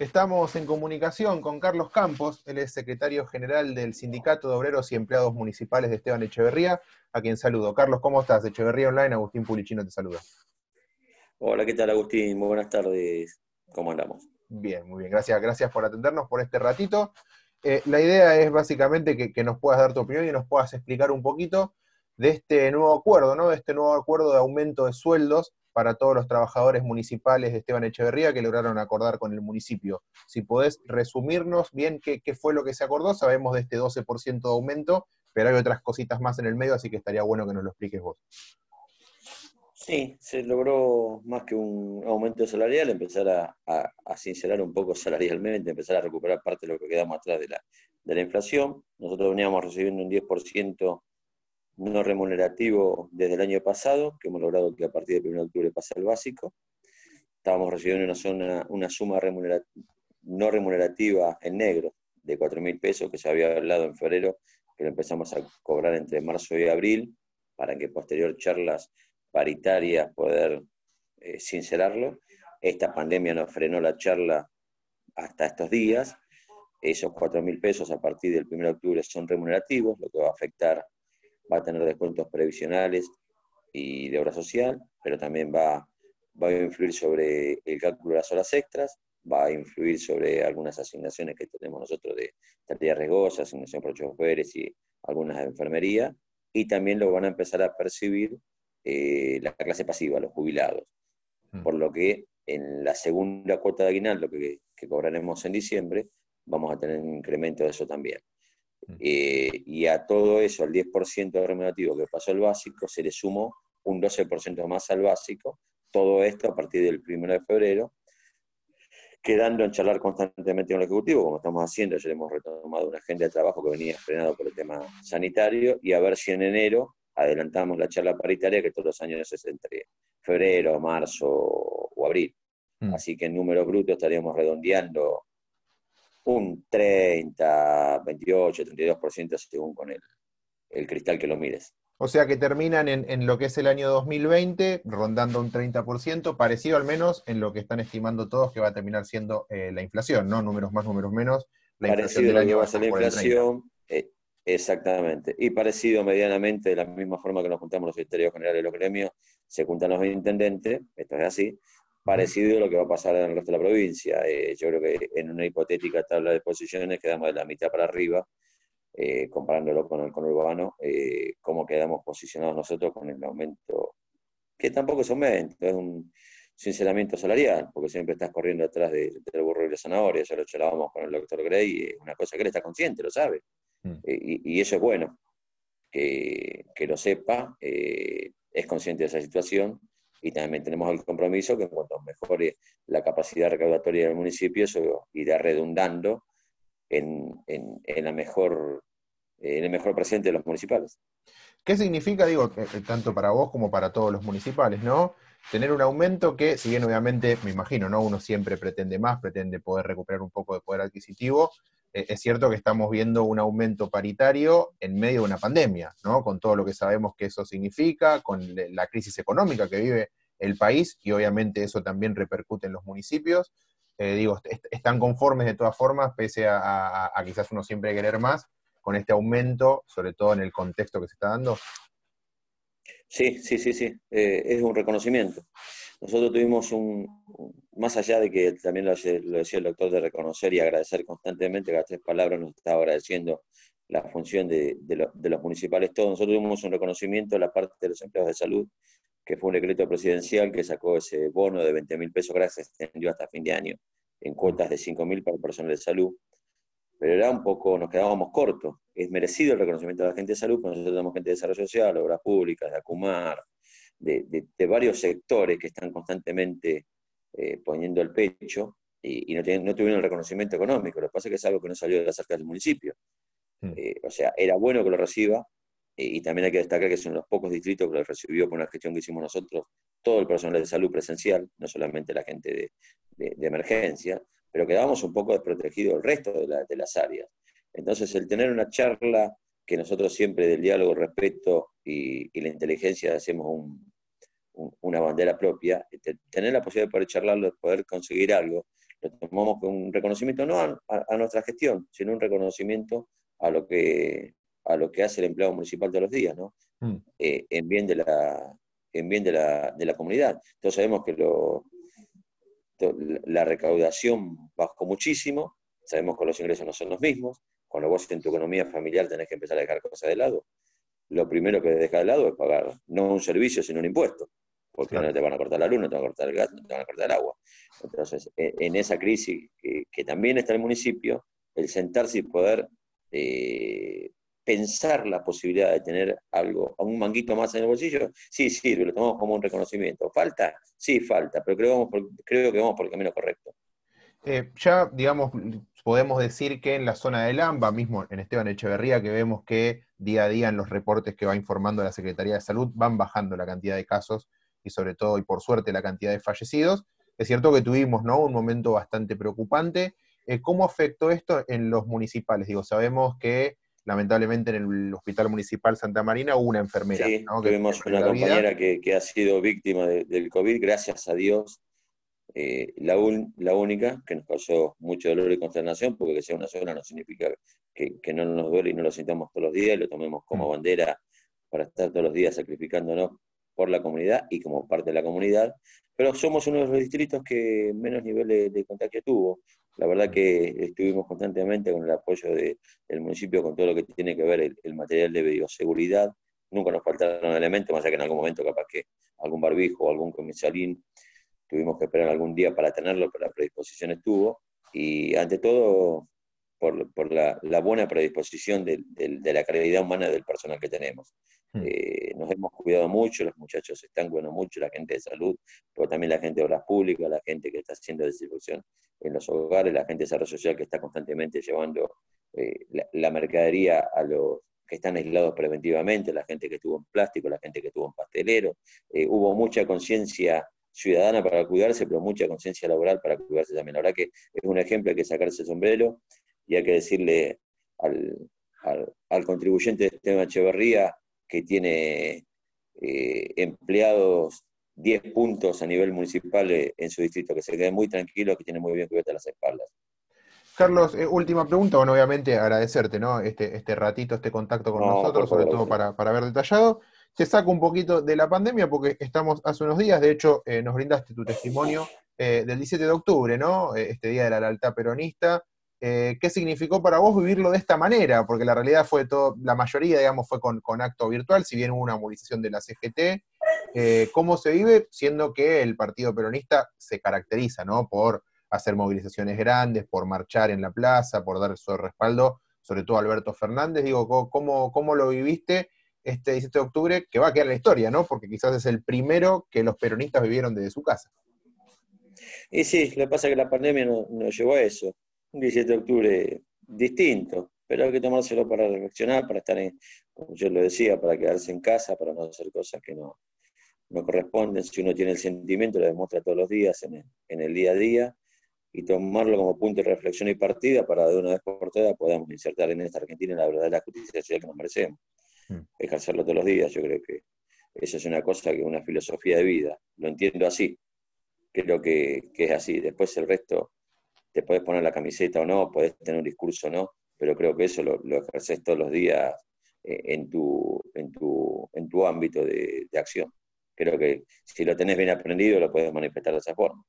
Estamos en comunicación con Carlos Campos, él es secretario general del Sindicato de Obreros y Empleados Municipales de Esteban Echeverría, a quien saludo. Carlos, ¿cómo estás? Echeverría Online, Agustín Pulichino te saluda. Hola, ¿qué tal Agustín? Muy buenas tardes. ¿Cómo andamos? Bien, muy bien. Gracias, gracias por atendernos por este ratito. Eh, la idea es básicamente que, que, nos puedas dar tu opinión y nos puedas explicar un poquito de este nuevo acuerdo, ¿no? De este nuevo acuerdo de aumento de sueldos para todos los trabajadores municipales de Esteban Echeverría que lograron acordar con el municipio. Si podés resumirnos bien qué, fue lo que se acordó, sabemos de este 12% de aumento, pero hay otras cositas más en el medio, así que estaría bueno que nos lo expliques vos. Sí, se logró más que un aumento salarial, empezar a, sincerar un poco salarialmente, empezar a recuperar parte de lo que quedamos atrás de la, de la inflación. Nosotros veníamos recibiendo un 10% no remunerativo desde el año pasado, que hemos logrado que a partir del 1 de octubre pase al básico. Estábamos recibiendo una, suma no remunerativa en negro de 4 mil pesos que se había hablado en febrero, que lo empezamos a cobrar entre marzo y abril, para que posterior charlas paritarias poder eh, sincerarlo. Esta pandemia nos frenó la charla hasta estos días. Esos 4 mil pesos a partir del 1 de octubre son remunerativos, lo que va a afectar va a tener descuentos previsionales y de obra social, pero también va, va a influir sobre el cálculo de las horas extras, va a influir sobre algunas asignaciones que tenemos nosotros de tareas riesgosas, asignación por choferes y algunas de enfermería, y también lo van a empezar a percibir eh, la clase pasiva, los jubilados. Mm. Por lo que en la segunda cuota de aguinaldo que, que cobraremos en diciembre, vamos a tener un incremento de eso también. Eh, y a todo eso, al 10% remunerativo que pasó el básico, se le sumó un 12% más al básico, todo esto a partir del 1 de febrero, quedando en charlar constantemente con el Ejecutivo, como estamos haciendo, ya hemos retomado una agenda de trabajo que venía frenado por el tema sanitario, y a ver si en enero adelantamos la charla paritaria que todos los años es entre febrero, marzo o abril. Mm. Así que en números brutos estaríamos redondeando un 30, 28, 32% según con el, el cristal que lo mires. O sea que terminan en, lo que es el año 2020, rondando un 30%, parecido al menos en lo que están estimando todos que va a terminar siendo eh, la inflación, ¿no? Números más, números menos. La parecido inflación año va a ser la inflación, eh, exactamente. Y parecido medianamente, de la misma forma que nos juntamos los secretarios generales de los gremios, se juntan los intendentes, esto es así, parecido a lo que va a pasar en el resto de la provincia. Eh, yo creo que en una hipotética tabla de posiciones quedamos de la mitad para arriba, eh, comparándolo con el conurbano, eh, cómo quedamos posicionados nosotros con el aumento, que tampoco es aumento, es un sinceramiento salarial, porque siempre estás corriendo atrás del burro y la zanahoria, ya lo charlábamos con el doctor Gray, es una cosa que él está consciente, lo sabe, mm. y, eso es bueno, que, que lo sepa, es consciente de esa situación, y también tenemos el compromiso que en cuanto mejore la capacidad recaudatoria del municipio, eso irá redundando en, en, la mejor, en el mejor presente de los municipales. ¿Qué significa, digo, tanto para vos como para todos los municipales, ¿no? Tener un aumento que, si bien obviamente, me imagino, ¿no? Uno siempre pretende más, pretende poder recuperar un poco de poder adquisitivo, eh, es cierto que estamos viendo un aumento paritario en medio de una pandemia, ¿no? Con todo lo que sabemos que eso significa, con la crisis económica que vive el país, y obviamente eso también repercute en los municipios. Eh, digo, están conformes de todas formas, pese a, quizás uno siempre querer más, con este aumento, sobre todo en el contexto que se está dando. Sí, sí, sí, sí, eh, es un reconocimiento. Nosotros tuvimos un, más allá de que también lo, decía el doctor, de reconocer y agradecer constantemente, las tres palabras nos estaba agradeciendo la función de, los municipales todos. Nosotros tuvimos un reconocimiento a la parte de los empleados de salud, que fue un decreto presidencial que sacó ese bono de 20 mil pesos, gracias, se extendió hasta fin de año, en cuotas de 5 mil para el personal de salud. Pero era un poco, nos quedábamos cortos. Es merecido el reconocimiento de la gente de salud, porque nosotros tenemos gente de desarrollo social, obras públicas, de Acumar, de, de varios sectores que están constantemente eh, poniendo el pecho y, no, no, tuvieron el reconocimiento económico. Lo que pasa es que es algo que no salió de las arcas del municipio. Hmm. Eh, o sea, era bueno que lo reciba eh, y también hay que destacar que son los pocos distritos que lo recibió con la gestión que hicimos nosotros, todo el personal de salud presencial, no solamente la gente de, de, emergencia, pero quedábamos un poco desprotegidos el resto de, las áreas. Entonces, el tener una charla que nosotros siempre del diálogo, respeto y, y la inteligencia hacemos un, una bandera propia, tener la posibilidad de poder charlarlo, de poder conseguir algo, lo tomamos con un reconocimiento no a, nuestra gestión, sino un reconocimiento a lo que, a lo que hace el empleado municipal todos los días, ¿no? Mm. Eh, en bien, de la, en bien de, la, de la comunidad. Entonces sabemos que lo, la recaudación bajó muchísimo, sabemos que los ingresos no son los mismos, cuando vos en tu economía familiar tenés que empezar a dejar cosas de lado, lo primero que dejar de lado es pagar no un servicio, sino un impuesto, porque no te van a cortar la luz, no te van a cortar el gas, no te van a cortar el agua. Entonces, e, en esa crisis que, también está el municipio, el sentarse y poder eh, pensar la posibilidad de tener algo, un manguito más en el bolsillo, sí sirve, lo tomamos como un reconocimiento. ¿Falta? Sí, falta, pero creo, creo que vamos por el camino correcto. Eh, ya, digamos, podemos decir que en la zona del AMBA, mismo en Esteban Echeverría, que vemos que día a día en los reportes que va informando la Secretaría de Salud van bajando la cantidad de casos y sobre todo, y por suerte, la cantidad de fallecidos. Es cierto que tuvimos ¿no? un momento bastante preocupante. Eh, ¿Cómo afectó esto en los municipales? Digo, sabemos que lamentablemente en el Hospital Municipal Santa Marina hubo una enfermera. Sí, tuvimos una compañera que, ha sido víctima del COVID, gracias a Dios. Eh, la, la, única que nos causó mucho dolor y consternación, porque que sea una sola no significa que, que, no nos duele y no lo sintamos todos los días, y lo tomemos como mm. bandera para estar todos los días sacrificándonos por la comunidad y como parte de la comunidad, pero somos uno de los distritos que menos nivel de, contagio tuvo. La verdad que estuvimos constantemente con el apoyo del municipio con todo lo que tiene que ver el, material de bioseguridad. Nunca nos faltaron elementos, más allá que en algún momento capaz que algún barbijo o algún comisarín tuvimos que esperar algún día para tenerlo, pero la predisposición estuvo. Y ante todo, por, la, buena predisposición de, la calidad humana del personal que tenemos. Hmm. Eh, nos hemos cuidado mucho, los muchachos están cuidando mucho, la gente de salud, pero también la gente de obras públicas, la gente que está haciendo distribución en los hogares, la gente de desarrollo social que está constantemente llevando eh, la, mercadería a los que están aislados preventivamente, la gente que estuvo en plástico, la gente que estuvo en pastelero. Eh, hubo mucha conciencia ciudadana para cuidarse, pero mucha conciencia laboral para cuidarse también. La verdad que es un ejemplo, hay que sacarse el sombrero y hay que decirle al, contribuyente de Esteban Echeverría que tiene eh, empleados 10 puntos a nivel municipal eh, en su distrito, que se quede muy tranquilo, que tiene muy bien cubiertas las espaldas. Carlos, eh, última pregunta, bueno, obviamente agradecerte, ¿no? Este, este ratito, este contacto con nosotros, sobre todo para, para, ver detallado. Te saco un poquito de la pandemia porque estamos hace unos días, de hecho, nos brindaste tu testimonio del 17 de octubre, ¿no? este día de la lealtad peronista, eh, ¿qué significó para vos vivirlo de esta manera? Porque la realidad fue todo, la mayoría, digamos, fue con, acto virtual, si bien hubo una movilización de la CGT. Eh, ¿Cómo se vive? Siendo que el Partido Peronista se caracteriza, ¿no? Por hacer movilizaciones grandes, por marchar en la plaza, por dar su respaldo, sobre todo a Alberto Fernández. Digo, ¿cómo, lo viviste este 17 de octubre? Que va a quedar en la historia, ¿no? Porque quizás es el primero que los peronistas vivieron desde su casa. Y sí, lo que pasa es que la pandemia nos no llevó a eso un 17 de octubre distinto, pero hay que tomárselo para reflexionar, para estar, en, como yo lo decía, para quedarse en casa, para no hacer cosas que no, no corresponden. Si uno tiene el sentimiento, lo demuestra todos los días en el, en el día a día y tomarlo como punto de reflexión y partida para de una vez por todas podamos insertar en esta Argentina la verdadera justicia social que nos merecemos. Mm. Ejercerlo todos los días, yo creo que eso es una cosa que una filosofía de vida. Lo entiendo así, creo que, que es así. Después el resto te puedes poner la camiseta o no, puedes tener un discurso o no, pero creo que eso lo, ejerces todos los días eh, en, tu, en, tu, en tu ámbito de, acción. Creo que si lo tenés bien aprendido, lo puedes manifestar de esa forma.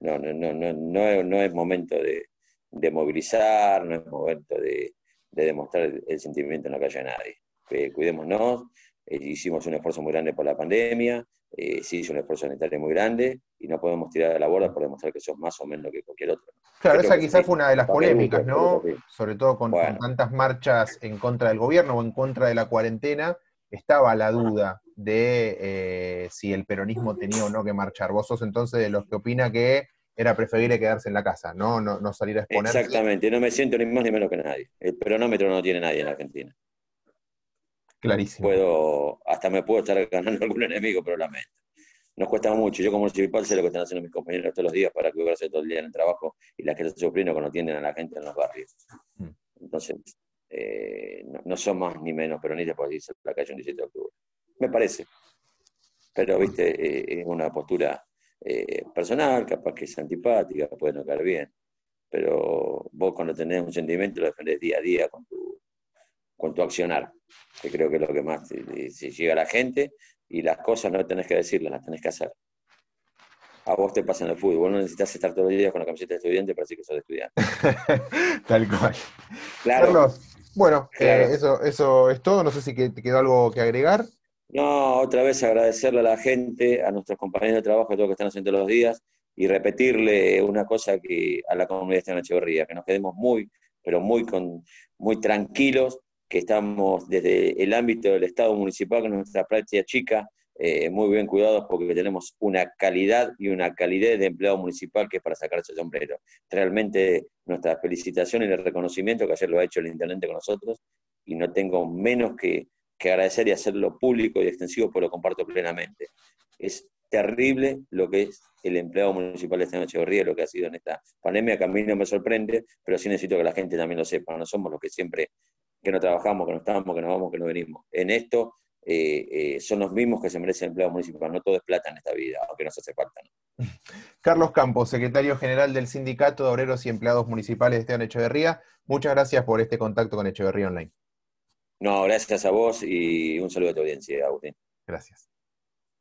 No, no, no, no, no, es, momento de, movilizar, no es momento de, demostrar el, sentimiento en la calle de nadie. Eh, cuidémonos, eh, hicimos un esfuerzo muy grande por la pandemia, eh, sí hizo un esfuerzo sanitario muy grande y no podemos tirar de la borda por demostrar que sos más o menos que cualquier otro. Claro, esa quizás fue una de las polémicas, ¿no? Sobre todo con, tantas marchas en contra del gobierno o en contra de la cuarentena, estaba la duda de eh, si el peronismo tenía o no que marchar. Vos sos entonces de los que opina que era preferible quedarse en la casa, ¿no? No, no salir a exponer. Exactamente, no me siento ni más ni menos que nadie. El peronómetro no tiene nadie en Argentina. Clarísimo. Puedo, hasta me puedo estar ganando algún enemigo, pero lamento. Nos cuesta mucho. Yo como municipal sé lo que están haciendo mis compañeros todos los días para cuidarse todo el día en el trabajo y las que están sufriendo cuando atienden a la gente en los barrios. Mm. Entonces, eh, no, son más ni menos peronistas por decirse la calle un 17 de octubre. Me parece. Pero, viste, eh, es una postura eh, personal, capaz que es antipática, puede no caer bien, pero vos cuando tenés un sentimiento lo defendés día a día con tu, con tu accionar, que creo que es lo que más si llega a la gente y las cosas no tenés que decirlas, las tenés que hacer. A vos te pasa en el fútbol, vos no necesitas estar todos los días con la camiseta de estudiante para decir que sos estudiante. Tal cual. Claro. Carlos, bueno, eh, eso, eso es todo. No sé si te quedó algo que agregar. No, otra vez agradecerle a la gente, a nuestros compañeros de trabajo, a todos que están haciendo los días, y repetirle una cosa que a la comunidad de Echeverría, que nos quedemos muy, pero muy, con, muy tranquilos, que estamos desde el ámbito del Estado municipal, con nuestra práctica chica, eh, muy bien cuidados porque tenemos una calidad y una calidez de empleado municipal que es para sacarse el sombrero. Realmente nuestra felicitación y el reconocimiento que ayer lo ha hecho el intendente con nosotros y no tengo menos que que agradecer y hacerlo público y extensivo, pues lo comparto plenamente. Es terrible lo que es el empleado municipal de esta noche Echeverría, lo que ha sido en esta pandemia, que a mí no me sorprende, pero sí necesito que la gente también lo sepa. No somos los que siempre, que no trabajamos, que no estamos, que no vamos, que no venimos. En esto eh, eh, son los mismos que se merecen el empleado municipal. No todo es plata en esta vida, aunque nos hace falta. Carlos Campos, secretario general del Sindicato de Obreros y Empleados Municipales de Esteban Echeverría, muchas gracias por este contacto con Echeverría Online. No, gracias a vos y un saludo a tu audiencia, Agustín. Gracias.